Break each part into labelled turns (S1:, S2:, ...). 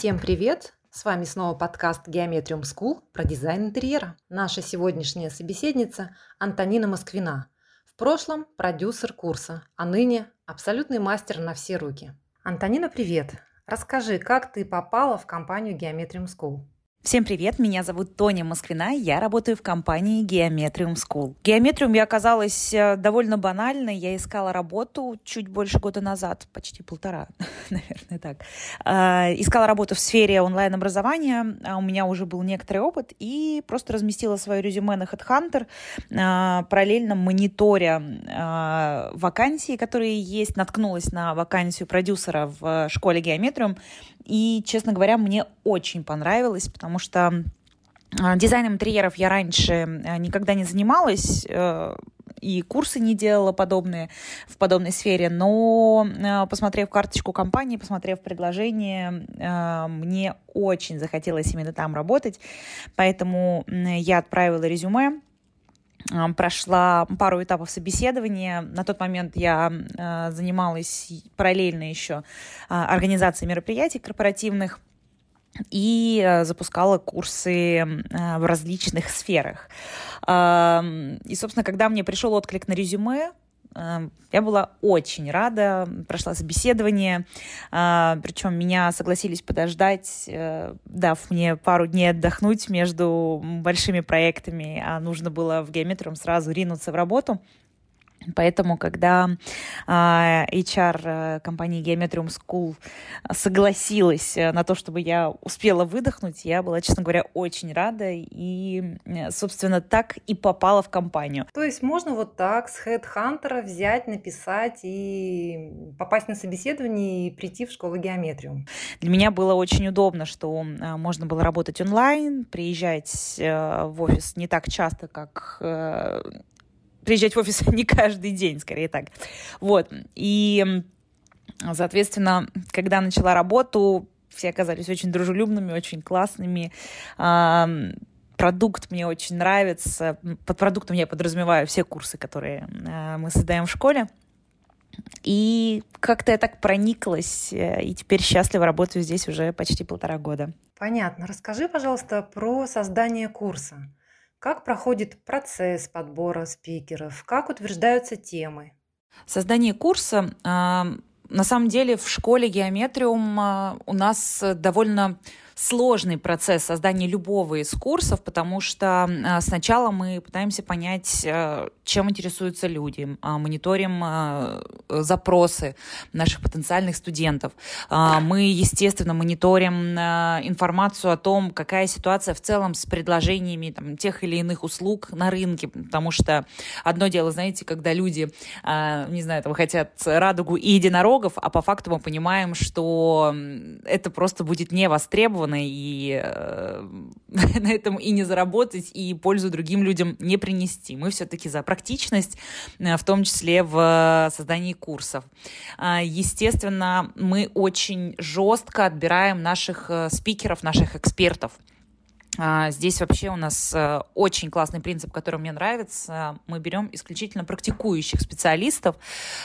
S1: Всем привет! С вами снова подкаст Geometrium School про дизайн интерьера. Наша сегодняшняя собеседница Антонина Москвина. В прошлом продюсер курса, а ныне абсолютный мастер на все руки. Антонина, привет! Расскажи, как ты попала в компанию Geometrium School?
S2: Всем привет, меня зовут Тоня Москвина, я работаю в компании Geometrium School. Geometrium я оказалась э, довольно банальной, я искала работу чуть больше года назад, почти полтора, наверное, так. А, искала работу в сфере онлайн-образования, а у меня уже был некоторый опыт, и просто разместила свое резюме на HeadHunter, а, параллельно мониторя вакансии, которые есть, наткнулась на вакансию продюсера в школе Geometrium, и, честно говоря, мне очень понравилось, потому что а, Дизайном интерьеров я раньше э, никогда не занималась, э, и курсы не делала подобные в подобной сфере, но э, посмотрев карточку компании, посмотрев предложение, мне очень захотелось именно там работать, поэтому я отправила резюме, прошла пару этапов собеседования. На тот момент я э, занималась параллельно еще э, организацией мероприятий корпоративных и э, запускала курсы э, в различных сферах. И, собственно, когда мне пришел отклик на резюме, я была очень рада, прошла собеседование, а, причем меня согласились подождать, э, дав мне пару дней отдохнуть между большими проектами, а нужно было в геометром сразу ринуться в работу. Поэтому, когда а, HR э, компании Geometrium School согласилась э, на то, чтобы я успела выдохнуть, я была, честно говоря, очень рада и, э, собственно, так и попала в компанию.
S1: То есть можно вот так с HeadHunter взять, написать и попасть на собеседование и прийти в школу Geometrium?
S2: Для меня было очень удобно, что можно было работать онлайн, приезжать в офис не так часто, как приезжать в офис не каждый день, скорее так. Вот. И, соответственно, когда начала работу, все оказались очень дружелюбными, очень классными. Продукт мне очень нравится. Под продуктом я подразумеваю все курсы, которые а, мы создаем в школе. И как-то я так прониклась, э, и теперь счастливо работаю здесь уже почти полтора года.
S1: Понятно. Расскажи, пожалуйста, про создание курса. Как проходит процесс подбора спикеров? Как утверждаются темы?
S2: Создание курса на самом деле в школе геометриум у нас довольно сложный процесс создания любого из курсов, потому что а, сначала мы пытаемся понять, а, чем интересуются люди, а, мониторим запросы наших потенциальных студентов. Мы, естественно, мониторим информацию о том, какая ситуация в целом с предложениями там, тех или иных услуг на рынке, потому что одно дело, знаете, когда люди, не знаю, там, хотят радугу и единорогов, а по факту мы понимаем, что это просто будет не востребовано, востребованы, и э, на этом и не заработать, и пользу другим людям не принести. Мы все-таки за практичность, э, в том числе в создании курсов. Э, естественно, мы очень жестко отбираем наших э, спикеров, наших экспертов. А, здесь вообще у нас э, очень классный принцип, который мне нравится. Мы берем исключительно практикующих специалистов.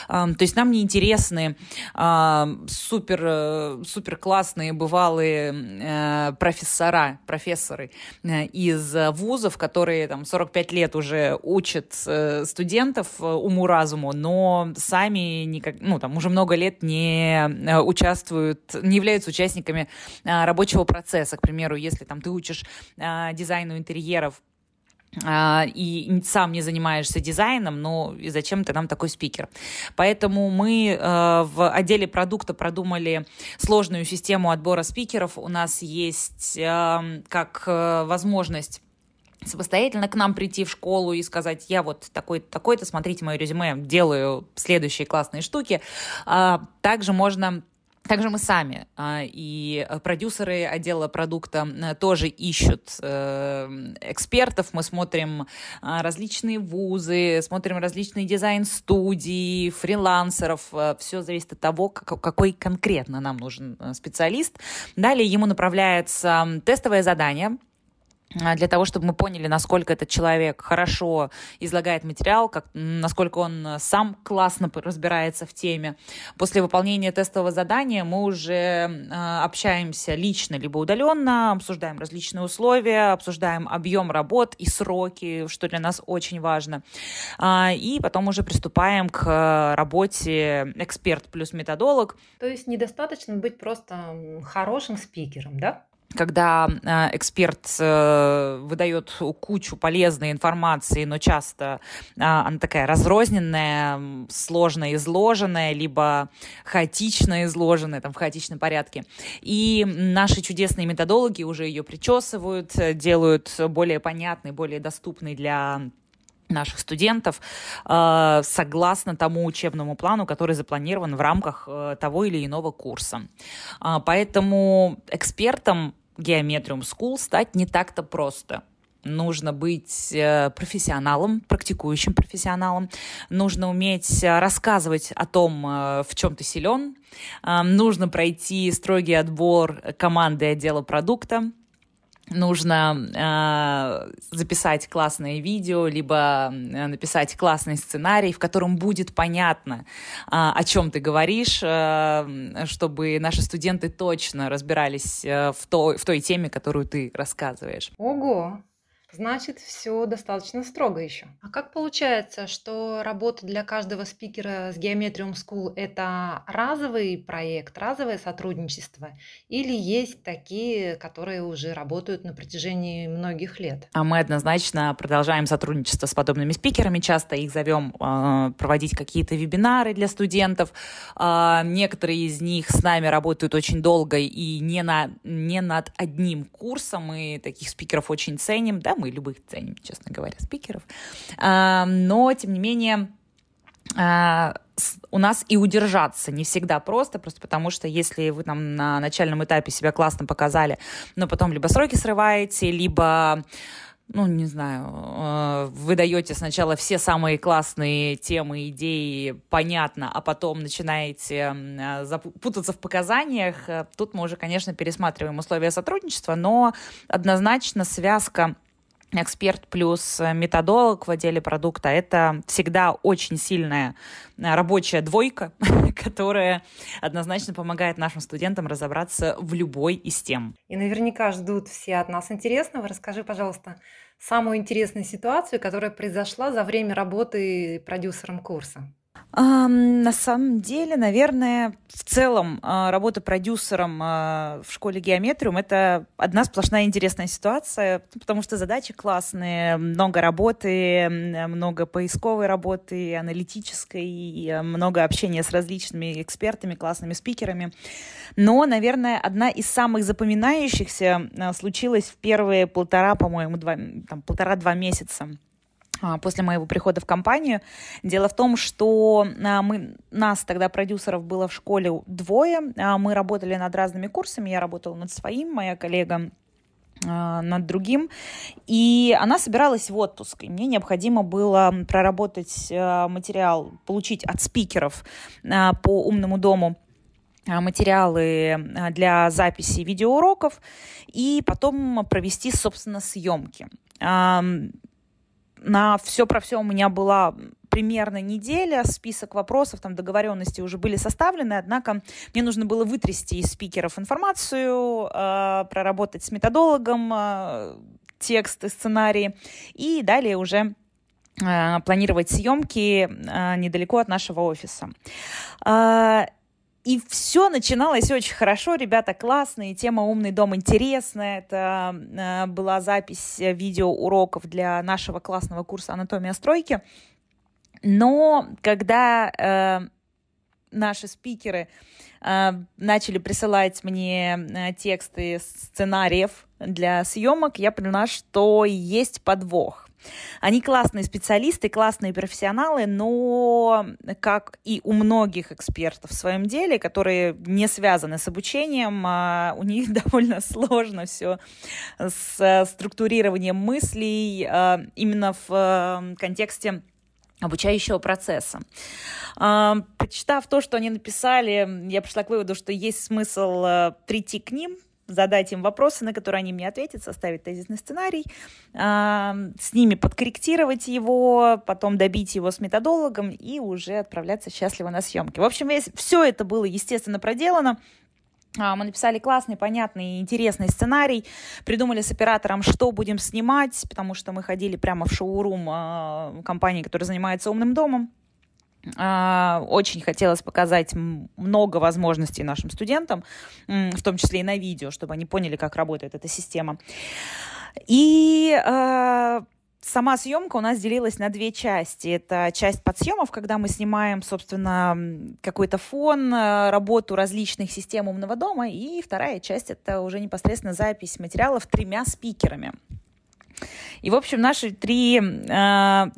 S2: То есть нам не интересны супер, э, супер классные бывалые э, профессора, профессоры из вузов, которые там 45 лет уже учат студентов уму-разуму, но сами никак, ну, там уже много лет не участвуют, не являются участниками рабочего процесса. К примеру, если там ты учишь дизайну интерьеров, а, и сам не занимаешься дизайном, ну и зачем ты нам такой спикер? Поэтому мы э, в отделе продукта продумали сложную систему отбора спикеров. У нас есть как возможность самостоятельно к нам прийти в школу и сказать, я вот такой-то, такой-то, смотрите мое резюме, делаю следующие классные штуки. А, также можно также мы сами а, и продюсеры отдела продукта э, тоже ищут э, экспертов. Мы смотрим а, различные вузы, смотрим различные дизайн-студии, фрилансеров. Э, Все зависит от того, какой конкретно нам нужен специалист. Далее ему направляется тестовое задание, для того, чтобы мы поняли, насколько этот человек хорошо излагает материал, как, насколько он сам классно разбирается в теме. После выполнения тестового задания мы уже э, общаемся лично либо удаленно, обсуждаем различные условия, обсуждаем объем работ и сроки, что для нас очень важно. Э, и потом уже приступаем к работе эксперт плюс методолог.
S1: То есть недостаточно быть просто хорошим спикером, да?
S2: Когда э, эксперт э, выдает кучу полезной информации, но часто э, она такая разрозненная, сложно изложенная, либо хаотично изложенная, там, в хаотичном порядке. И наши чудесные методологи уже ее причесывают, делают более понятной, более доступной для наших студентов э, согласно тому учебному плану, который запланирован в рамках э, того или иного курса. Э, поэтому экспертом Geometrium School стать не так-то просто. Нужно быть э, профессионалом, практикующим профессионалом. Нужно уметь рассказывать о том, в чем ты силен. Нужно пройти строгий отбор команды отдела продукта нужно э, записать классное видео, либо э, написать классный сценарий, в котором будет понятно, э, о чем ты говоришь, э, чтобы наши студенты точно разбирались э, в, той, в той теме, которую ты рассказываешь.
S1: Ого! Значит, все достаточно строго еще. А как получается, что работа для каждого спикера с Geometrium School – это разовый проект, разовое сотрудничество? Или есть такие, которые уже работают на протяжении многих лет?
S2: А мы однозначно продолжаем сотрудничество с подобными спикерами. Часто их зовем э, проводить какие-то вебинары для студентов. Э, некоторые из них с нами работают очень долго и не, на, не над одним курсом. Мы таких спикеров очень ценим. Да, мы мы любых ценим, честно говоря, спикеров. А, но, тем не менее, а, у нас и удержаться не всегда просто, просто потому что если вы там на начальном этапе себя классно показали, но потом либо сроки срываете, либо ну, не знаю, э, вы даете сначала все самые классные темы, идеи, понятно, а потом начинаете путаться в показаниях, тут мы уже, конечно, пересматриваем условия сотрудничества, но однозначно связка эксперт плюс методолог в отделе продукта, это всегда очень сильная э, рабочая двойка, которая однозначно помогает нашим студентам разобраться в любой из тем.
S1: И наверняка ждут все от нас интересного. Расскажи, пожалуйста, самую интересную ситуацию, которая произошла за время работы продюсером курса.
S2: На самом деле, наверное, в целом а, работа продюсером а, в школе геометриум — это одна сплошная интересная ситуация, потому что задачи классные, много работы, много поисковой работы, аналитической, много общения с различными экспертами, классными спикерами. Но, наверное, одна из самых запоминающихся а, случилась в первые полтора, по-моему, два, там, полтора-два месяца а, после моего прихода в компанию. Дело в том, что а, мы, нас тогда продюсеров было в школе двое, а, мы работали над разными курсами, я работала над своим, моя коллега над другим, и она собиралась в отпуск, и мне необходимо было проработать материал, получить от спикеров по умному дому материалы для записи видеоуроков и потом провести, собственно, съемки на все про все у меня была примерно неделя, список вопросов, там договоренности уже были составлены, однако мне нужно было вытрясти из спикеров информацию, э, проработать с методологом э, текст и сценарии, и далее уже э, планировать съемки э, недалеко от нашего офиса. Э, и все начиналось очень хорошо, ребята классные, тема «Умный дом» интересная. Это э, была запись видеоуроков для нашего классного курса «Анатомия стройки». Но когда э, наши спикеры э, начали присылать мне э, тексты сценариев для съемок, я поняла, что есть подвох. Они классные специалисты, классные профессионалы, но, как и у многих экспертов в своем деле, которые не связаны с обучением, а у них довольно сложно все с структурированием мыслей а, именно в э, контексте обучающего процесса. А, прочитав то, что они написали, я пришла к выводу, что есть смысл э, прийти к ним, задать им вопросы, на которые они мне ответят, составить тезисный сценарий, с ними подкорректировать его, потом добить его с методологом и уже отправляться счастливо на съемки. В общем, все это было, естественно, проделано. А, мы написали классный, понятный, интересный сценарий, придумали с оператором, что будем снимать, потому что мы ходили прямо в шоурум э, компании, которая занимается умным домом. Э, очень хотелось показать много возможностей нашим студентам, в том числе и на видео, чтобы они поняли, как работает эта система. И э, Сама съемка у нас делилась на две части. Это часть подсъемов, когда мы снимаем, собственно, какой-то фон, э, работу различных систем умного дома. И вторая часть — это уже непосредственно запись материалов тремя спикерами. И, в общем, наши три э,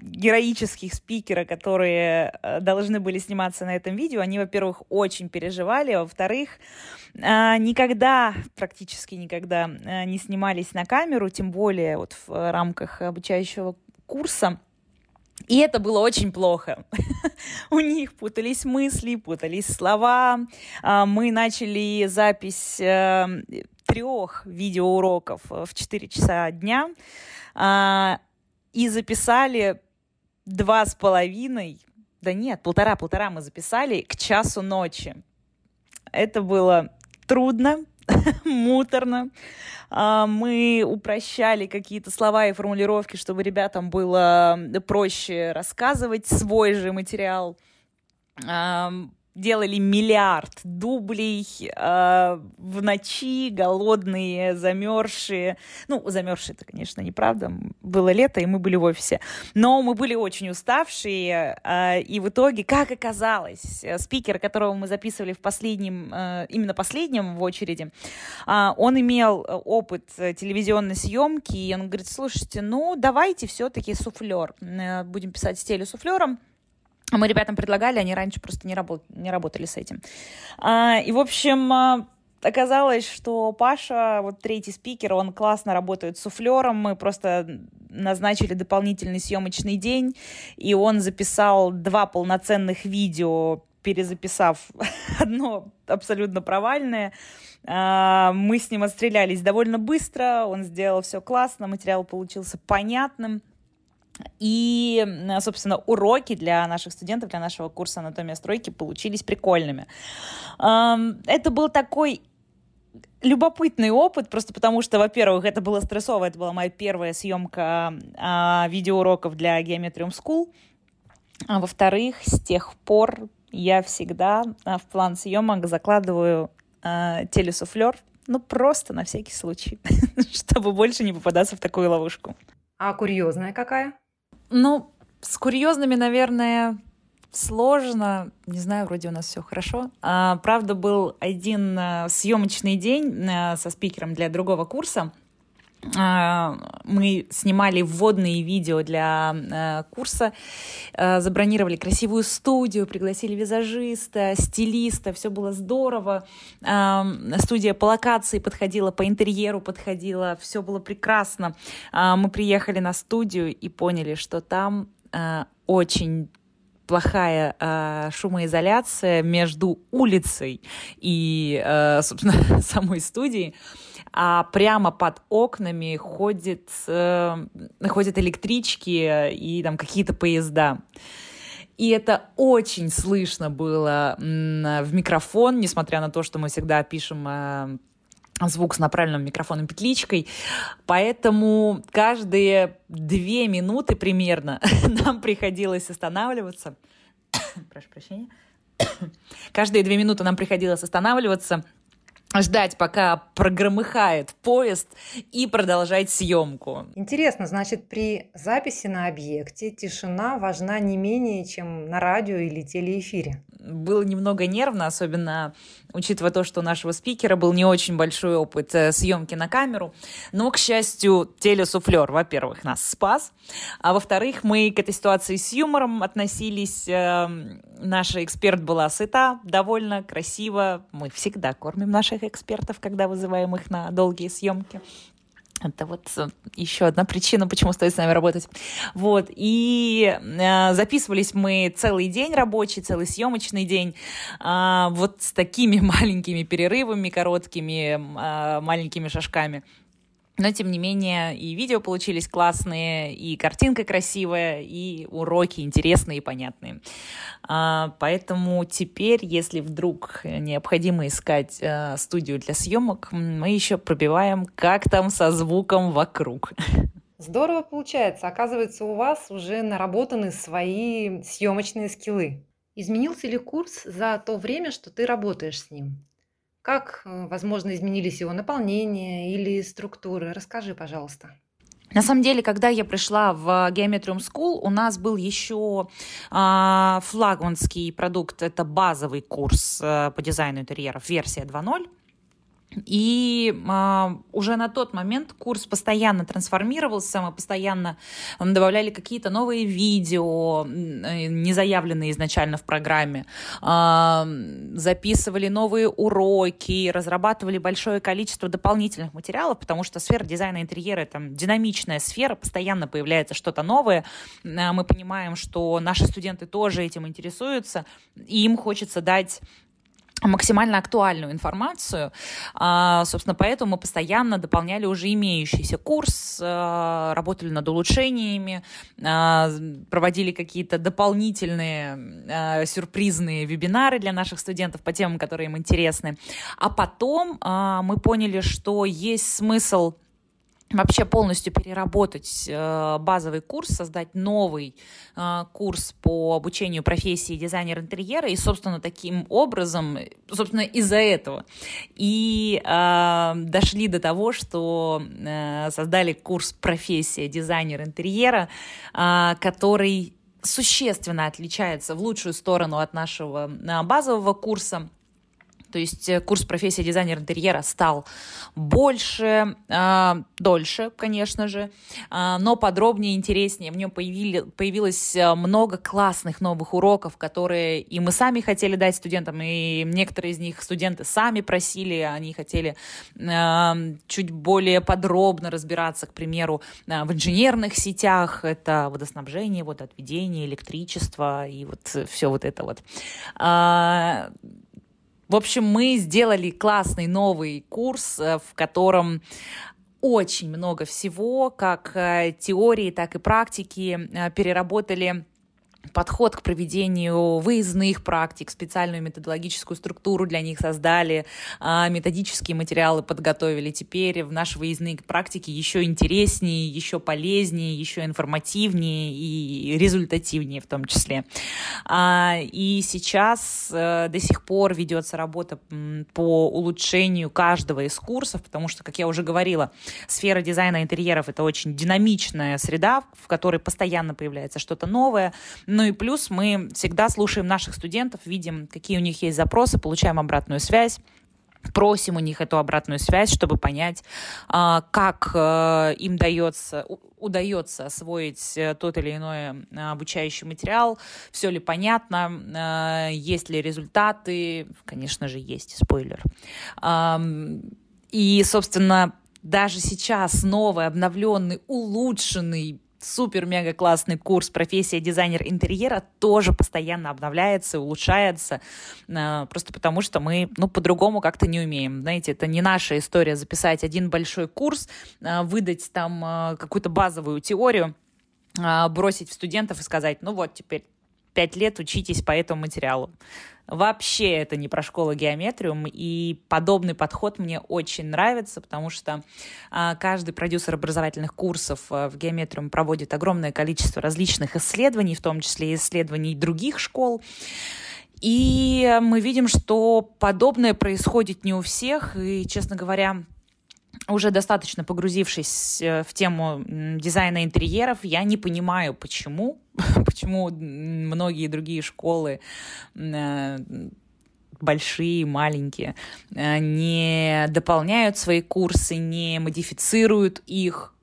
S2: героических спикера, которые э, должны были сниматься на этом видео, они, во-первых, очень переживали, а во-вторых, э, никогда, практически никогда э, не снимались на камеру, тем более вот в рамках обучающего курса. И это было очень плохо. У них путались мысли, путались слова. А, мы начали запись э, трех видеоуроков в 4 часа дня а, и записали два с половиной, да нет, полтора-полтора мы записали к часу ночи. Это было трудно, муторно. А, мы упрощали какие-то слова и формулировки, чтобы ребятам было проще рассказывать свой же материал делали миллиард дублей э, в ночи, голодные, замерзшие. Ну, замерзшие это, конечно, неправда. Было лето, и мы были в офисе. Но мы были очень уставшие, э, и в итоге, как оказалось, спикер, которого мы записывали в последнем, э, именно последнем в очереди, э, он имел опыт телевизионной съемки, и он говорит, слушайте, ну, давайте все-таки суфлер. Э, будем писать с телесуфлером. Мы ребятам предлагали, они раньше просто не, работ, не работали с этим. А, и, в общем, а, оказалось, что Паша, вот третий спикер, он классно работает с суфлером. Мы просто назначили дополнительный съемочный день, и он записал два полноценных видео, перезаписав одно абсолютно провальное. А, мы с ним отстрелялись довольно быстро, он сделал все классно, материал получился понятным. И, собственно, уроки для наших студентов, для нашего курса анатомия стройки получились прикольными. Это был такой любопытный опыт, просто потому что, во-первых, это было стрессово, это была моя первая съемка а, видеоуроков для Geometrium School, а во-вторых, с тех пор я всегда а, в план съемок закладываю а, телесуфлер, ну просто на всякий случай, чтобы больше не попадаться в такую ловушку.
S1: А курьезная какая?
S2: Ну, с курьезными, наверное, сложно. Не знаю, вроде у нас все хорошо. А, правда, был один а, съемочный день а, со спикером для другого курса. А, мы снимали вводные видео для а, курса, а, забронировали красивую студию, пригласили визажиста, стилиста, все было здорово. Студия по локации подходила, по интерьеру подходила, все было прекрасно. Мы приехали на студию и поняли, что там очень плохая э, шумоизоляция между улицей и, э, собственно, самой студией а прямо под окнами ходит, э, ходят электрички и там какие-то поезда. И это очень слышно было в микрофон, несмотря на то, что мы всегда пишем э, звук с направленным микрофоном петличкой. Поэтому каждые две минуты примерно нам приходилось останавливаться. Прошу прощения. Каждые две минуты нам приходилось останавливаться – ждать, пока прогромыхает поезд и продолжать съемку.
S1: Интересно, значит, при записи на объекте тишина важна не менее, чем на радио или телеэфире
S2: было немного нервно, особенно учитывая то, что у нашего спикера был не очень большой опыт э, съемки на камеру. Но, к счастью, телесуфлер, во-первых, нас спас, а во-вторых, мы к этой ситуации с юмором относились. Наша эксперт была сыта, довольно красиво. Мы всегда кормим наших экспертов, когда вызываем их на долгие съемки. Это вот э, еще одна причина, почему стоит с нами работать. Вот. И э, записывались мы целый день рабочий, целый съемочный день. Э, вот с такими маленькими перерывами, короткими, э, маленькими шажками. Но, тем не менее, и видео получились классные, и картинка красивая, и уроки интересные и понятные. А, поэтому теперь, если вдруг необходимо искать а, студию для съемок, мы еще пробиваем, как там со звуком вокруг.
S1: Здорово получается. Оказывается, у вас уже наработаны свои съемочные скиллы. Изменился ли курс за то время, что ты работаешь с ним? Как, э, возможно, изменились его наполнение или структуры? Расскажи, пожалуйста.
S2: На самом деле, когда я пришла в Geometrium School, у нас был еще э, флагманский продукт, это базовый курс э, по дизайну интерьеров, версия 2.0. И э, уже на тот момент курс постоянно трансформировался, мы постоянно добавляли какие-то новые видео, э, не заявленные изначально в программе, э, записывали новые уроки, разрабатывали большое количество дополнительных материалов, потому что сфера дизайна интерьера — это динамичная сфера, постоянно появляется что-то новое. Э, мы понимаем, что наши студенты тоже этим интересуются, и им хочется дать максимально актуальную информацию. А, собственно, поэтому мы постоянно дополняли уже имеющийся курс, а, работали над улучшениями, а, проводили какие-то дополнительные сюрпризные вебинары для наших студентов по темам, которые им интересны. А потом мы поняли, что есть смысл вообще полностью переработать э, базовый курс, создать новый э, курс по обучению профессии дизайнер интерьера, и, собственно, таким образом, собственно, из-за этого. И э, дошли до того, что э, создали курс профессия дизайнер интерьера, э, который существенно отличается в лучшую сторону от нашего э, базового курса то есть э, курс профессии дизайнер интерьера стал больше, э, дольше, конечно же, э, но подробнее, интереснее. В нем появили, появилось э, много классных новых уроков, которые и мы сами хотели дать студентам, и некоторые из них студенты сами просили, они хотели э, чуть более подробно разбираться, к примеру, э, в инженерных сетях, это водоснабжение, водоотведение, электричество и вот все вот это вот. В общем, мы сделали классный новый курс, э, в котором очень много всего, как э, теории, так и практики, э, переработали подход к проведению выездных практик, специальную методологическую структуру для них создали, а, методические материалы подготовили. Теперь в наши выездные практики еще интереснее, еще полезнее, еще информативнее и результативнее в том числе. А, и сейчас э, до сих пор ведется работа по улучшению каждого из курсов, потому что, как я уже говорила, сфера дизайна интерьеров — это очень динамичная среда, в которой постоянно появляется что-то новое, ну и плюс мы всегда слушаем наших студентов, видим, какие у них есть запросы, получаем обратную связь просим у них эту обратную связь, чтобы понять, а, как э, им дается, удается освоить э, тот или иной э, обучающий материал, все ли понятно, есть ли результаты, конечно же, есть, спойлер. И, собственно, даже сейчас новый, обновленный, улучшенный супер-мега классный курс «Профессия дизайнер интерьера» тоже постоянно обновляется, улучшается, э, просто потому что мы, ну, по-другому как-то не умеем. Знаете, это не наша история записать один большой курс, э, выдать там э, какую-то базовую теорию, бросить в студентов и сказать, ну вот, теперь пять лет учитесь по этому материалу. Вообще это не про школу геометриум, и подобный подход мне очень нравится, потому что а, каждый продюсер образовательных курсов а, в геометриум проводит огромное количество различных исследований, в том числе исследований других школ. И мы видим, что подобное происходит не у всех, и, честно говоря, уже достаточно погрузившись э, в тему дизайна интерьеров, я не понимаю, почему, почему многие другие школы э, большие, маленькие, э, не дополняют свои курсы, не модифицируют их,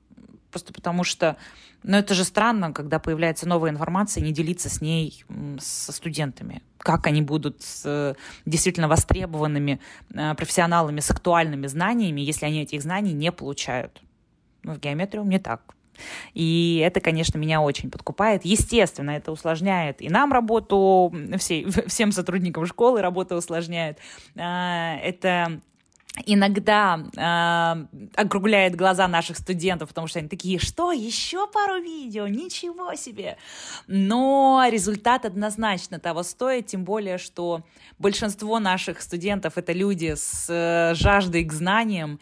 S2: просто потому что но это же странно, когда появляется новая информация, не делиться с ней со студентами. Как они будут с действительно востребованными э, профессионалами с актуальными знаниями, если они этих знаний не получают? в геометриум не так. И это, конечно, меня очень подкупает. Естественно, это усложняет и нам работу, всей, всем сотрудникам школы работу усложняет. А, это иногда э, округляет глаза наших студентов, потому что они такие, что, еще пару видео, ничего себе. Но результат однозначно того стоит, тем более, что большинство наших студентов это люди с э, жаждой к знаниям,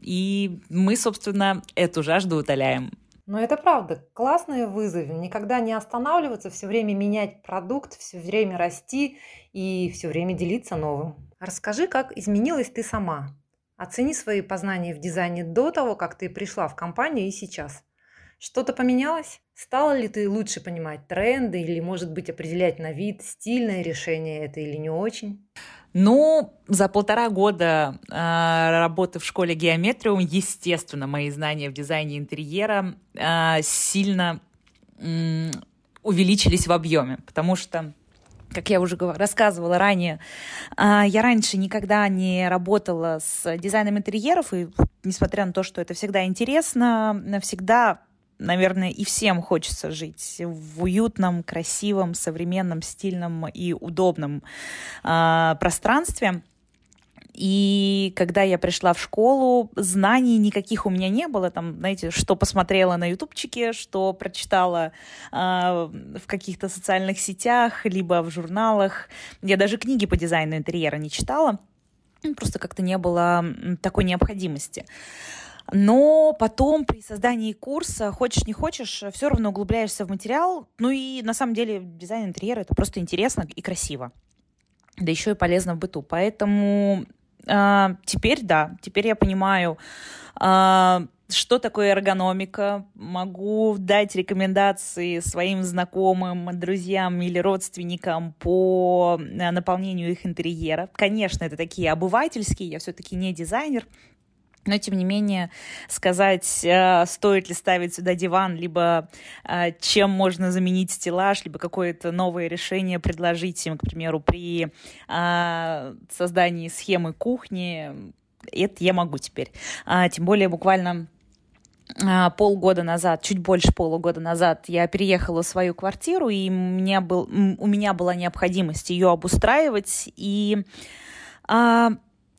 S2: и мы, собственно, эту жажду утоляем.
S1: Но это правда. Классные вызовы. Никогда не останавливаться, все время менять продукт, все время расти и все время делиться новым. Расскажи, как изменилась ты сама. Оцени свои познания в дизайне до того, как ты пришла в компанию и сейчас. Что-то поменялось? Стала ли ты лучше понимать тренды или, может быть, определять на вид, стильное решение это или не очень?
S2: Ну, за полтора года э, работы в школе геометриум, естественно, мои знания в дизайне интерьера э, сильно э, увеличились в объеме, потому что как я уже рассказывала ранее, я раньше никогда не работала с дизайном интерьеров, и несмотря на то, что это всегда интересно, всегда наверное, и всем хочется жить в уютном, красивом, современном, стильном и удобном э, пространстве. И когда я пришла в школу, знаний никаких у меня не было. Там, знаете, что посмотрела на ютубчике, что прочитала э, в каких-то социальных сетях, либо в журналах. Я даже книги по дизайну интерьера не читала. Просто как-то не было такой необходимости. Но потом при создании курса, хочешь не хочешь, все равно углубляешься в материал. Ну и на самом деле дизайн интерьера это просто интересно и красиво. Да еще и полезно в быту. Поэтому э, теперь да, теперь я понимаю, э, что такое эргономика, могу дать рекомендации своим знакомым, друзьям или родственникам по наполнению их интерьера. Конечно, это такие обывательские, я все-таки не дизайнер, но, тем не менее, сказать, э, стоит ли ставить сюда диван, либо э, чем можно заменить стеллаж, либо какое-то новое решение предложить им, к примеру, при э, создании схемы кухни, это я могу теперь. А, тем более, буквально полгода назад, чуть больше полугода назад, я переехала в свою квартиру, и меня, был, у меня была необходимость ее обустраивать, и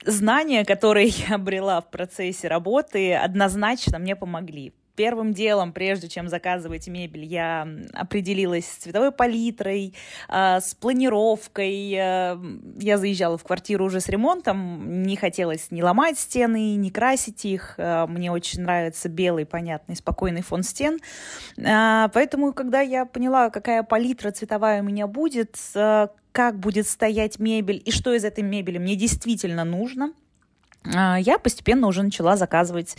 S2: знания, которые я обрела в процессе работы, однозначно мне помогли. Первым делом, прежде чем заказывать мебель, я определилась с цветовой палитрой, э, с планировкой. Э, я заезжала в квартиру уже с ремонтом, не хотелось ни ломать стены, ни красить их. Э, мне очень нравится белый, понятный, спокойный фон стен. Поэтому, когда я поняла, какая палитра цветовая у меня будет, как будет стоять мебель и что из этой мебели мне действительно нужно, а, я постепенно уже начала заказывать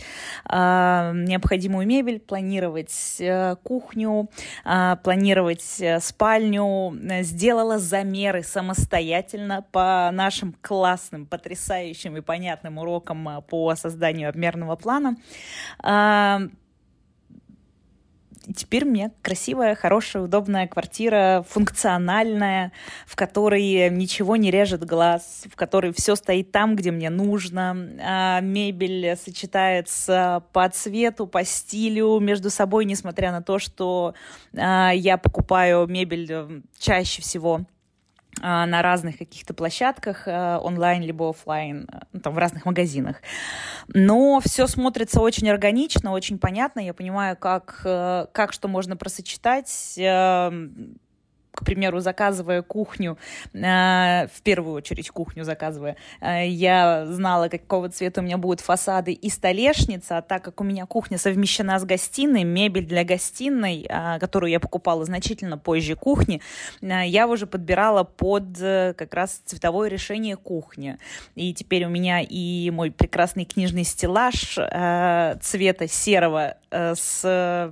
S2: э, необходимую мебель, планировать э, кухню, э, планировать спальню, сделала замеры самостоятельно по нашим классным, потрясающим и понятным урокам по созданию обмерного плана. Э, теперь меня красивая, хорошая, удобная квартира, функциональная, в которой ничего не режет глаз, в которой все стоит там, где мне нужно. А мебель сочетается по цвету, по стилю между собой, несмотря на то, что а, я покупаю мебель э, чаще всего на разных каких-то площадках, э, онлайн либо офлайн, э, ну, там в разных магазинах. Но все смотрится очень органично, очень понятно. Я понимаю, как, э, как что можно просочетать эм, к примеру, заказывая кухню, э, в первую очередь кухню заказывая, э, я знала, какого цвета у меня будут фасады и столешница, а так как у меня кухня совмещена с гостиной, мебель для гостиной, э, которую я покупала значительно позже кухни, я уже подбирала под как раз цветовое решение кухни. И теперь у меня и мой прекрасный книжный стеллаж цвета серого с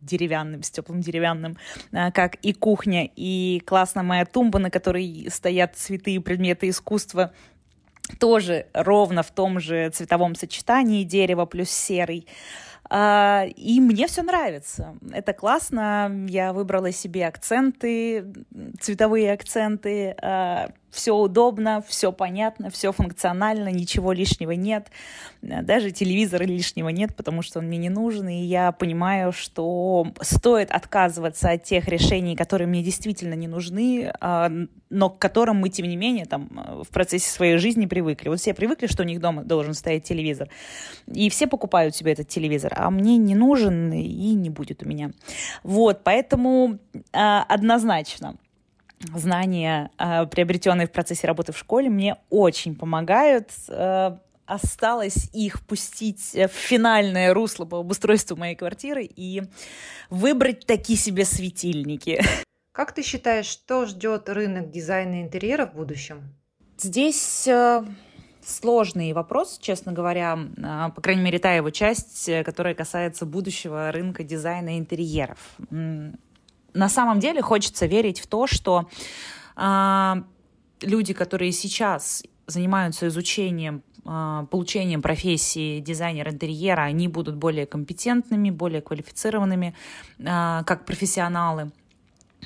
S2: деревянным, с теплым деревянным, а, как и кухня, и классная моя тумба, на которой стоят цветы и предметы искусства, тоже ровно в том же цветовом сочетании дерева плюс серый. А, и мне все нравится. Это классно. Я выбрала себе акценты, цветовые акценты. Все удобно, все понятно, все функционально, ничего лишнего нет. Даже телевизора лишнего нет, потому что он мне не нужен, и я понимаю, что стоит отказываться от тех решений, которые мне действительно не нужны, а, но к которым мы, тем не менее, там, в процессе своей жизни привыкли. Вот все привыкли, что у них дома должен стоять телевизор, и все покупают себе этот телевизор, а мне не нужен и не будет у меня. Вот, поэтому а, однозначно знания, э, приобретенные в процессе работы в школе, мне очень помогают. Э, осталось их пустить в финальное русло по обустройству моей квартиры и выбрать такие себе светильники.
S1: Как ты считаешь, что ждет рынок дизайна интерьера в будущем?
S2: Здесь э, сложный вопрос, честно говоря, по крайней мере, та его часть, которая касается будущего рынка дизайна интерьеров на самом деле хочется верить в то, что э, люди, которые сейчас занимаются изучением э, получением профессии дизайнер интерьера, они будут более компетентными, более квалифицированными э, как профессионалы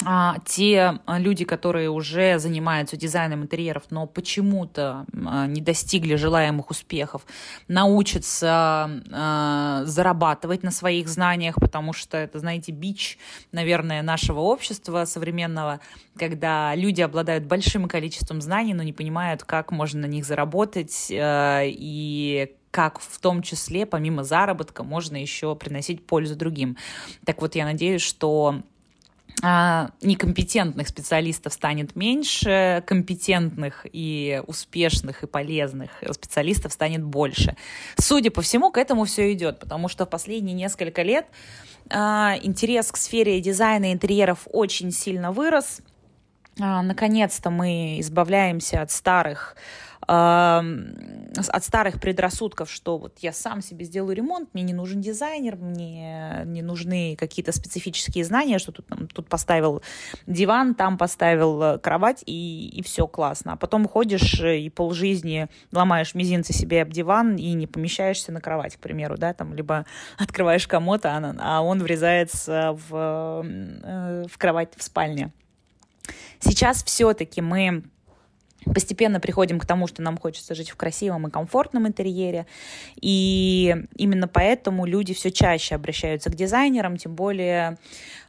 S2: а, те а, люди, которые уже занимаются дизайном интерьеров, но почему-то а, не достигли желаемых успехов, научатся а, зарабатывать на своих знаниях, потому что это, знаете, бич, наверное, нашего общества современного, когда люди обладают большим количеством знаний, но не понимают, как можно на них заработать а, и как в том числе, помимо заработка, можно еще приносить пользу другим. Так вот, я надеюсь, что некомпетентных специалистов станет меньше, компетентных и успешных и полезных специалистов станет больше. Судя по всему, к этому все идет, потому что в последние несколько лет а, интерес к сфере дизайна интерьеров очень сильно вырос. А, наконец-то мы избавляемся от старых от старых предрассудков, что вот я сам себе сделаю ремонт, мне не нужен дизайнер, мне не нужны какие-то специфические знания, что тут, тут поставил диван, там поставил э, кровать, и, и все классно. А потом ходишь э, и полжизни ломаешь мизинцы себе об диван и не помещаешься на кровать, к примеру, да, там, либо открываешь комод, а, а он врезается в, э, в кровать в спальне. Сейчас все-таки мы постепенно приходим к тому, что нам хочется жить в красивом и комфортном интерьере. И именно поэтому люди все чаще обращаются к дизайнерам, тем более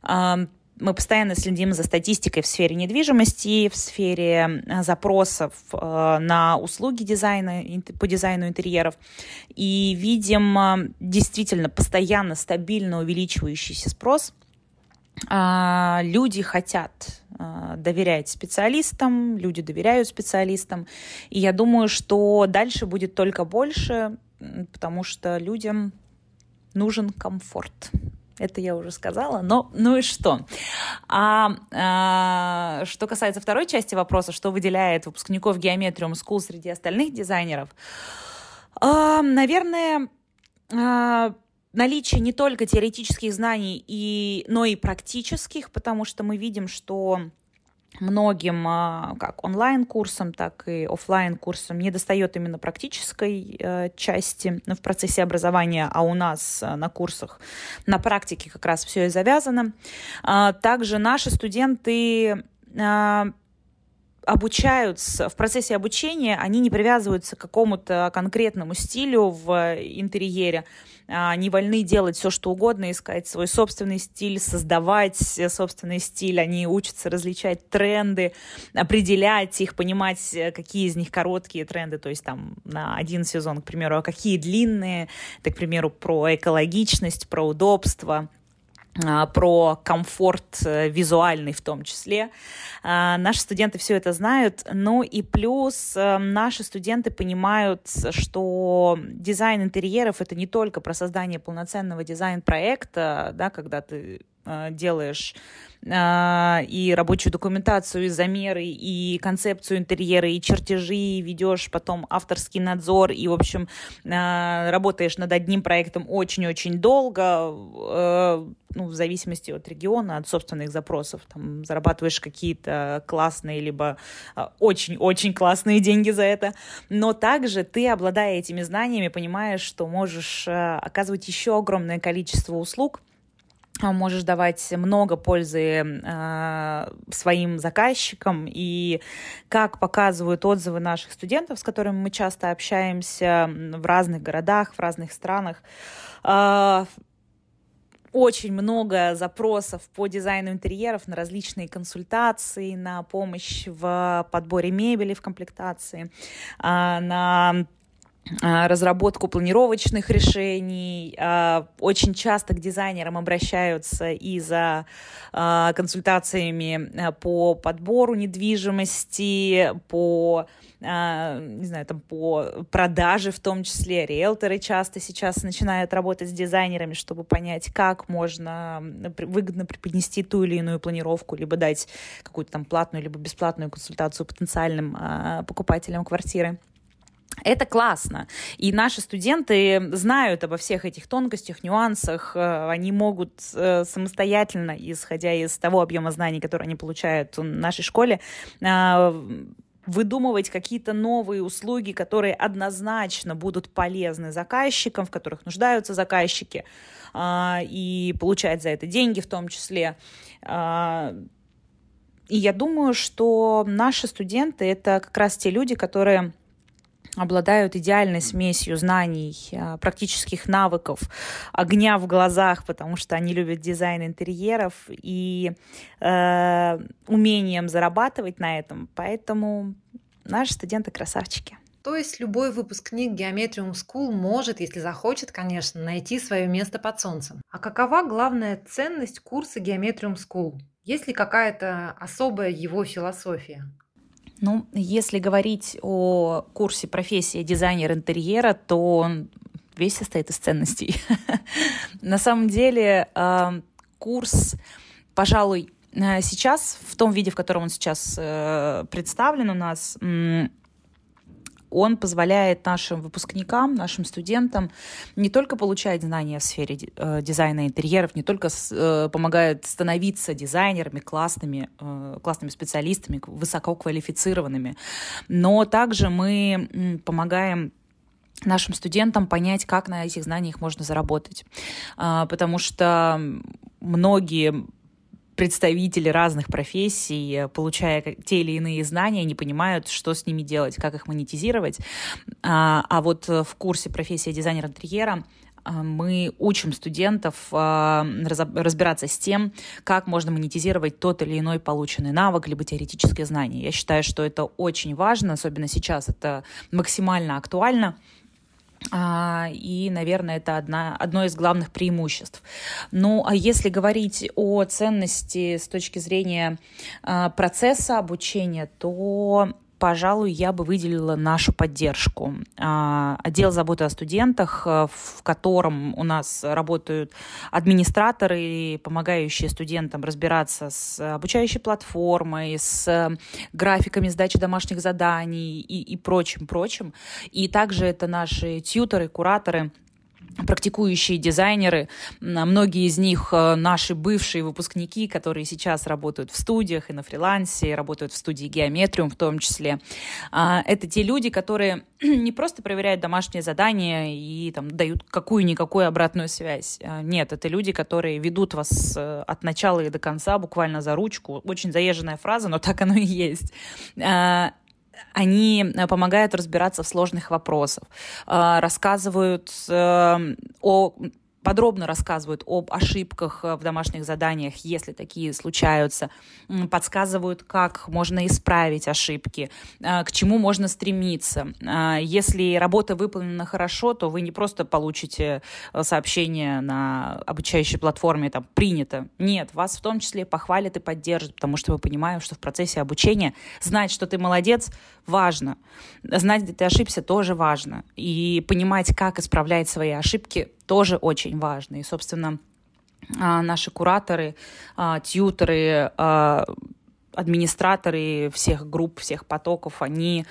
S2: э, мы постоянно следим за статистикой в сфере недвижимости, в сфере запросов э, на услуги дизайна, по дизайну интерьеров. И видим действительно постоянно стабильно увеличивающийся спрос. Люди хотят а, доверять специалистам, люди доверяют специалистам. И я думаю, что дальше будет только больше, потому что людям нужен комфорт. Это я уже сказала, но ну и что? А, а что касается второй части вопроса, что выделяет выпускников Geometrium School среди остальных дизайнеров, а, наверное, а, наличие не только теоретических знаний, и, но и практических, потому что мы видим, что многим а, как онлайн-курсам, так и офлайн-курсам не достает именно практической э, части в процессе образования, а у нас э, на курсах на практике как раз все и завязано. А, также наши студенты а, обучаются, в процессе обучения они не привязываются к какому-то конкретному стилю в интерьере, они вольны делать все, что угодно, искать свой собственный стиль, создавать собственный стиль, они учатся различать тренды, определять их, понимать, какие из них короткие тренды, то есть там на один сезон, к примеру, а какие длинные, это, к примеру, про экологичность, про удобство, а, про комфорт э, визуальный в том числе. А, наши студенты все это знают. Ну и плюс э, наши студенты понимают, что дизайн интерьеров это не только про создание полноценного дизайн-проекта, да, когда ты делаешь а, и рабочую документацию, и замеры, и концепцию интерьера, и чертежи, ведешь потом авторский надзор, и, в общем, а, работаешь над одним проектом очень-очень долго, э, ну, в зависимости от региона, от собственных запросов, там, зарабатываешь какие-то классные, либо а, очень-очень классные деньги за это, но также ты, обладая этими знаниями, понимаешь, что можешь оказывать еще огромное количество услуг, можешь давать много пользы э, своим заказчикам. И как показывают отзывы наших студентов, с которыми мы часто общаемся в разных городах, в разных странах, э, очень много запросов по дизайну интерьеров на различные консультации, на помощь в подборе мебели, в комплектации, э, на а, разработку планировочных решений. А, очень часто к дизайнерам обращаются и за а, консультациями по подбору недвижимости, по не знаю, там по продаже в том числе. Риэлторы часто сейчас начинают работать с дизайнерами, чтобы понять, как можно выгодно преподнести ту или иную планировку, либо дать какую-то там платную, либо бесплатную консультацию потенциальным покупателям квартиры. Это классно. И наши студенты знают обо всех этих тонкостях, нюансах. Э, они могут э, самостоятельно, исходя из того объема знаний, которые они получают в нашей школе, э, выдумывать какие-то новые услуги, которые однозначно будут полезны заказчикам, в которых нуждаются заказчики, и получать за это деньги в том числе. И я думаю, что наши студенты — это как раз те люди, которые обладают идеальной смесью знаний, а, практических навыков, огня в глазах, потому что они любят дизайн интерьеров и э, умением зарабатывать на этом. Поэтому наши студенты красавчики.
S1: То есть любой выпускник Geometrium School может, если захочет, конечно, найти свое место под солнцем. А какова главная ценность курса Geometrium School? Есть ли какая-то особая его философия?
S2: Ну, если говорить о курсе профессии дизайнер интерьера, то он весь состоит из ценностей. На самом деле а, курс, пожалуй, э, сейчас, в том виде, в котором он сейчас э, представлен у нас, он позволяет нашим выпускникам, нашим студентам не только получать знания в сфере э, дизайна интерьеров, не только э, помогает становиться дизайнерами, классными, э, классными специалистами, высококвалифицированными, но также мы помогаем нашим студентам понять, как на этих знаниях можно заработать. А, потому что многие представители разных профессий, э, получая те или иные знания, не понимают, что с ними делать, как их монетизировать. А, а вот э, в курсе профессия дизайнера интерьера э, мы учим студентов разбираться с тем, как можно монетизировать тот или иной полученный навык, либо теоретическое знание. Я считаю, что это очень важно, особенно сейчас это максимально актуально, и, наверное, это одна, одно из главных преимуществ. Ну, а если говорить о ценности с точки зрения а, процесса обучения, то пожалуй, я бы выделила нашу поддержку. А, отдел заботы о студентах, э, в котором у нас работают администраторы, помогающие студентам разбираться с обучающей платформой, с графиками сдачи домашних заданий и, и прочим-прочим. И также это наши тьюторы, кураторы, практикующие дизайнеры, многие из них э, наши бывшие выпускники, которые сейчас работают в студиях и на фрилансе, работают в студии Геометриум в том числе. А, это те люди, которые не просто проверяют домашние задания и там, дают какую-никакую обратную связь. А, нет, это люди, которые ведут вас э, от начала и до конца, буквально за ручку. Очень заезженная фраза, но так оно и есть а, они э, помогают разбираться в сложных вопросах, э, рассказывают э, о подробно рассказывают об ошибках в домашних заданиях, если такие случаются, подсказывают, как можно исправить ошибки, к чему можно стремиться. Если работа выполнена хорошо, то вы не просто получите сообщение на обучающей платформе там «принято». Нет, вас в том числе похвалят и поддержат, потому что вы понимаете, что в процессе обучения знать, что ты молодец, важно. Знать, где ты ошибся, тоже важно. И понимать, как исправлять свои ошибки, тоже очень важно. И, собственно, а, наши кураторы, а, тьютеры, а, администраторы всех групп, всех потоков, они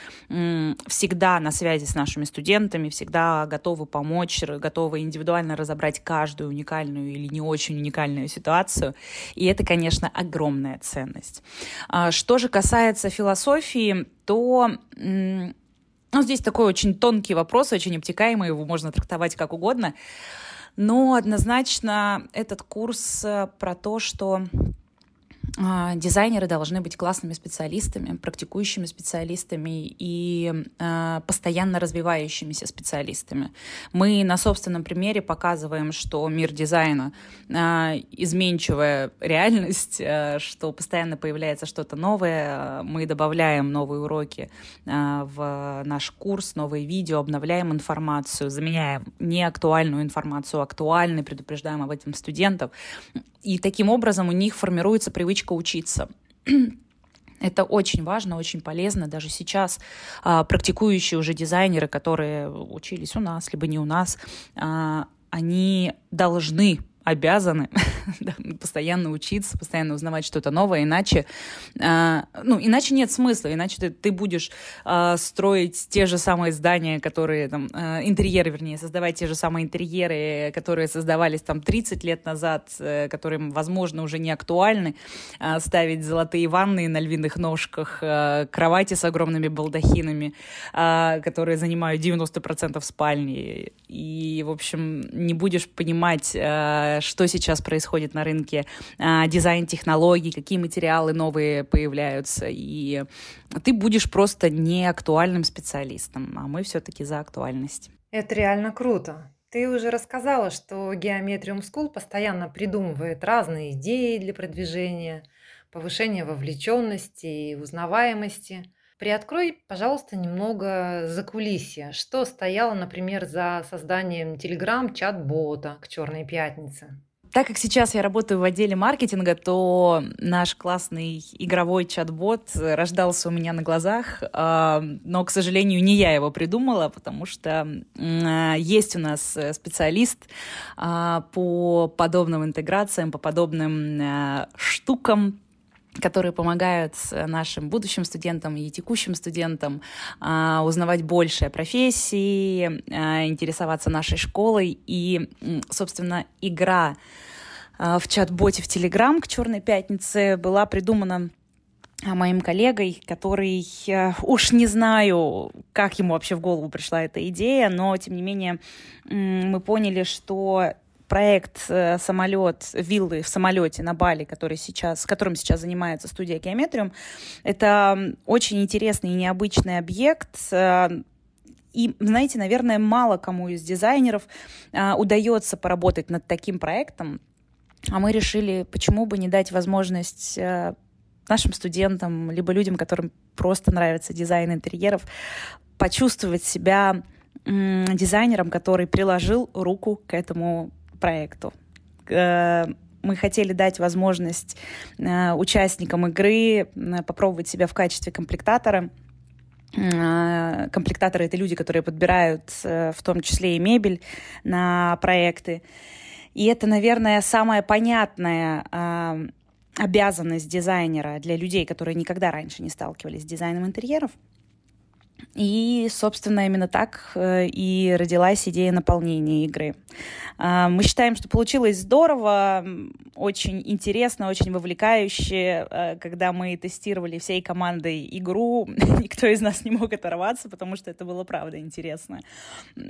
S2: всегда на связи с нашими студентами, всегда готовы помочь, готовы индивидуально разобрать каждую уникальную или не очень уникальную ситуацию. И это, конечно, огромная ценность. Что же касается философии, то ну, здесь такой очень тонкий вопрос, очень обтекаемый, его можно трактовать как угодно. Но однозначно этот курс э, про то, что дизайнеры должны быть классными специалистами, практикующими специалистами и э, постоянно развивающимися специалистами. Мы на собственном примере показываем, что мир дизайна э, изменчивая реальность, э, что постоянно появляется что-то новое. Мы добавляем новые уроки в наш курс, новые видео, обновляем информацию, заменяем неактуальную информацию актуальной, предупреждаем об этом студентов. И таким образом у них формируется привычка учиться. Это очень важно, очень полезно. Даже сейчас а, практикующие уже дизайнеры, которые учились у нас, либо не у нас, а, они должны обязаны постоянно учиться, постоянно узнавать что-то новое, иначе, э, ну, иначе нет смысла, иначе ты, ты будешь э, строить те же самые здания, которые, там, э, интерьеры, вернее, создавать те же самые интерьеры, которые создавались там 30 лет назад, э, которые, возможно, уже не актуальны, э, ставить золотые ванны на львиных ножках, э, кровати с огромными балдахинами, э, которые занимают 90% спальни, и, в общем, не будешь понимать, э, что сейчас происходит на рынке, а, дизайн технологий, какие материалы новые появляются, и ты будешь просто не актуальным специалистом, а мы все-таки за актуальность.
S1: Это реально круто. Ты уже рассказала, что Geometrium School постоянно придумывает разные идеи для продвижения, повышения вовлеченности и узнаваемости. Приоткрой, пожалуйста, немного за кулисья. Что стояло, например, за созданием Telegram-чат-бота к «Черной пятнице»?
S2: Так как сейчас я работаю в отделе маркетинга, то наш классный игровой чат-бот рождался у меня на глазах, а, но, к сожалению, не я его придумала, потому что есть у нас специалист а, по подобным интеграциям, по подобным а, штукам, которые помогают нашим будущим студентам и текущим студентам а, узнавать больше о профессии, а, интересоваться нашей школой. И, собственно, игра а, в чат-боте в Телеграм к «Черной пятнице» была придумана моим коллегой, который, уж не знаю, как ему вообще в голову пришла эта идея, но, тем не менее, мы поняли, что проект э, самолет, виллы в самолете на Бали, который сейчас, которым сейчас занимается студия Геометриум, это очень интересный и необычный объект, э, и, знаете, наверное, мало кому из дизайнеров а, удается поработать над таким проектом. А мы решили, почему бы не дать возможность нашим студентам, либо людям, которым просто нравится дизайн интерьеров, почувствовать себя дизайнером, который приложил руку к этому проекту. Э, мы хотели дать возможность э, участникам игры э, попробовать себя в качестве комплектатора. Комплектаторы — это люди, которые подбирают в том числе и мебель на проекты. И это, наверное, самая понятная обязанность дизайнера для людей, которые никогда раньше не сталкивались с дизайном интерьеров — и, собственно, именно так э, и родилась идея наполнения игры. А, мы считаем, что получилось здорово, очень интересно, очень вовлекающе. Э, когда мы тестировали всей командой игру, никто из нас не мог оторваться, потому что это было правда интересно.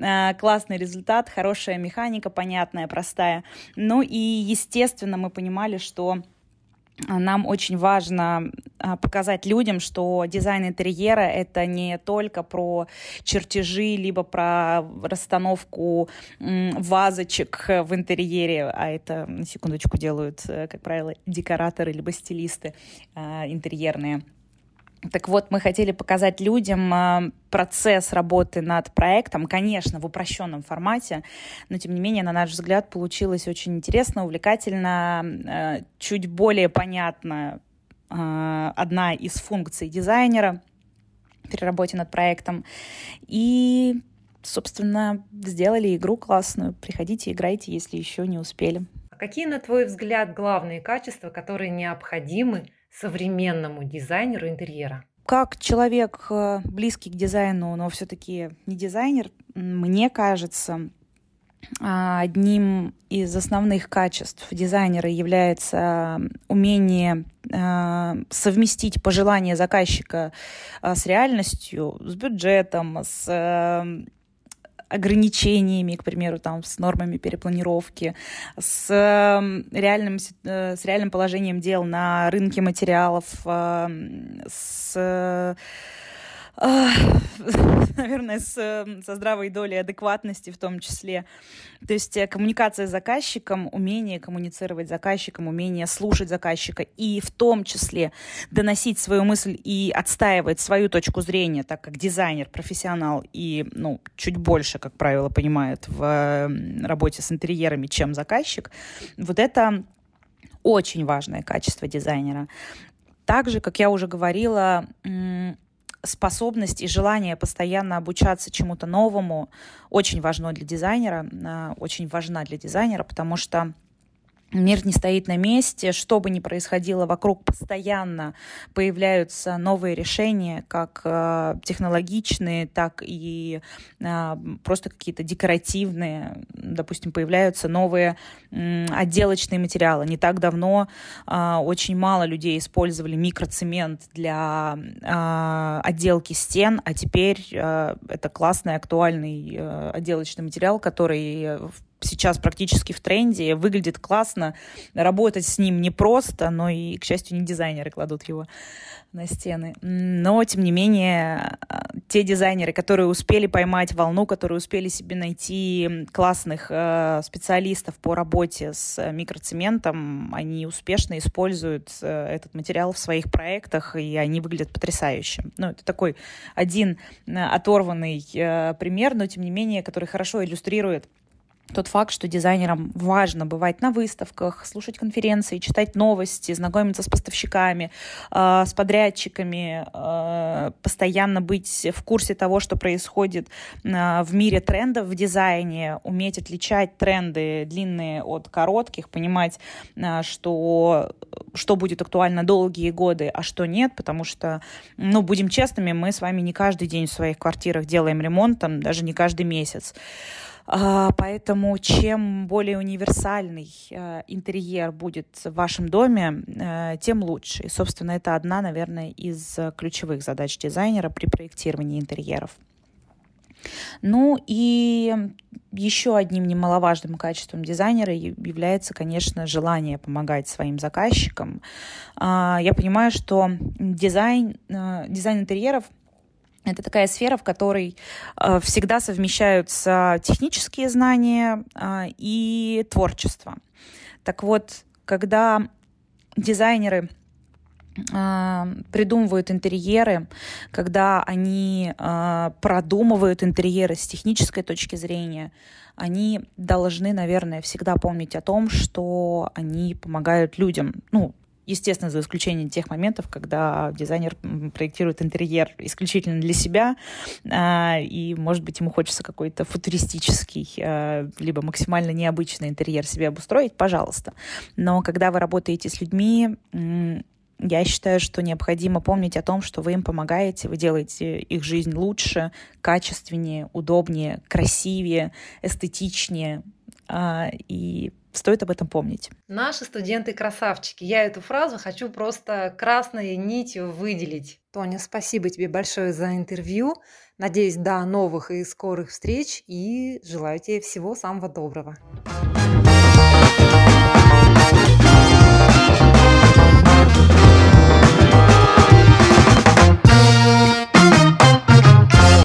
S2: А, классный результат, хорошая механика, понятная, простая. Ну и, естественно, мы понимали, что нам очень важно а, показать людям, что дизайн интерьера — это не только про чертежи, либо про расстановку вазочек в интерьере, а это, на секундочку, делают, э, как правило, декораторы либо стилисты а, интерьерные. Так вот, мы хотели показать людям а, процесс работы над проектом, конечно, в упрощенном формате, но, тем не менее, на наш взгляд, получилось очень интересно, увлекательно, а, чуть более понятно а, одна из функций дизайнера при работе над проектом. И, собственно, сделали игру классную. Приходите, играйте, если еще не успели.
S1: Какие, на твой взгляд, главные качества, которые необходимы современному дизайнеру интерьера?
S2: Как человек э, близкий к дизайну, но все-таки не дизайнер, мне кажется, а, одним из основных качеств дизайнера является умение а, совместить пожелания заказчика а, с реальностью, с бюджетом, с ограничениями, к примеру, там, с нормами перепланировки, с, эм, реальным, э, с реальным положением дел на рынке материалов, эм, с наверное, с, со здравой долей адекватности в том числе. То есть э, коммуникация с заказчиком, умение коммуницировать с заказчиком, умение слушать заказчика и в том числе доносить свою мысль и отстаивать свою точку зрения, так как дизайнер, профессионал и ну, чуть больше, как правило, понимает в работе с интерьерами, чем заказчик, вот это очень важное качество дизайнера. Также, как я уже говорила, способность и желание постоянно обучаться чему-то новому очень важно для дизайнера, а, очень важна для дизайнера, потому что Мир не стоит на месте, что бы ни происходило вокруг, постоянно появляются новые решения, как э, технологичные, так и э, просто какие-то декоративные. Допустим, появляются новые э, отделочные материалы. Не так давно э, очень мало людей использовали микроцемент для э, отделки стен, а теперь э, это классный, актуальный э, отделочный материал, который в сейчас практически в тренде, выглядит классно, работать с ним непросто, но и, к счастью, не дизайнеры кладут его на стены. Но, тем не менее, те дизайнеры, которые успели поймать волну, которые успели себе найти классных э, специалистов по работе с микроцементом, они успешно используют э, этот материал в своих проектах, и они выглядят потрясающе. Ну, это такой один э, оторванный э, пример, но, тем не менее, который хорошо иллюстрирует тот факт, что дизайнерам важно бывать на выставках, слушать конференции, читать новости, знакомиться с поставщиками, э, с подрядчиками, э, постоянно быть в курсе того, что происходит э, в мире трендов в дизайне, уметь отличать тренды длинные от коротких, понимать, э, что, что будет актуально долгие годы, а что нет, потому что, ну, будем честными, мы с вами не каждый день в своих квартирах делаем ремонт, там, даже не каждый месяц. А, поэтому чем более универсальный э, интерьер будет в вашем доме, э, тем лучше. И, собственно, это одна, наверное, из ключевых задач дизайнера при проектировании интерьеров. Ну и еще одним немаловажным качеством дизайнера является, конечно, желание помогать своим заказчикам. А, я понимаю, что дизайн, э, дизайн интерьеров – это такая сфера, в которой э, всегда совмещаются технические знания э, и творчество. Так вот, когда дизайнеры э, придумывают интерьеры, когда они э, продумывают интерьеры с технической точки зрения, они должны, наверное, всегда помнить о том, что они помогают людям. Ну, Естественно, за исключением тех моментов, когда дизайнер проектирует интерьер исключительно для себя, а, и, может быть, ему хочется какой-то футуристический, а, либо максимально необычный интерьер себе обустроить, пожалуйста. Но когда вы работаете с людьми, я считаю, что необходимо помнить о том, что вы им помогаете, вы делаете их жизнь лучше, качественнее, удобнее, красивее, эстетичнее. А, и стоит об этом помнить.
S1: Наши студенты красавчики. Я эту фразу хочу просто красной нитью выделить. Тоня, спасибо тебе большое за интервью. Надеюсь, до новых и скорых встреч и желаю тебе всего самого доброго.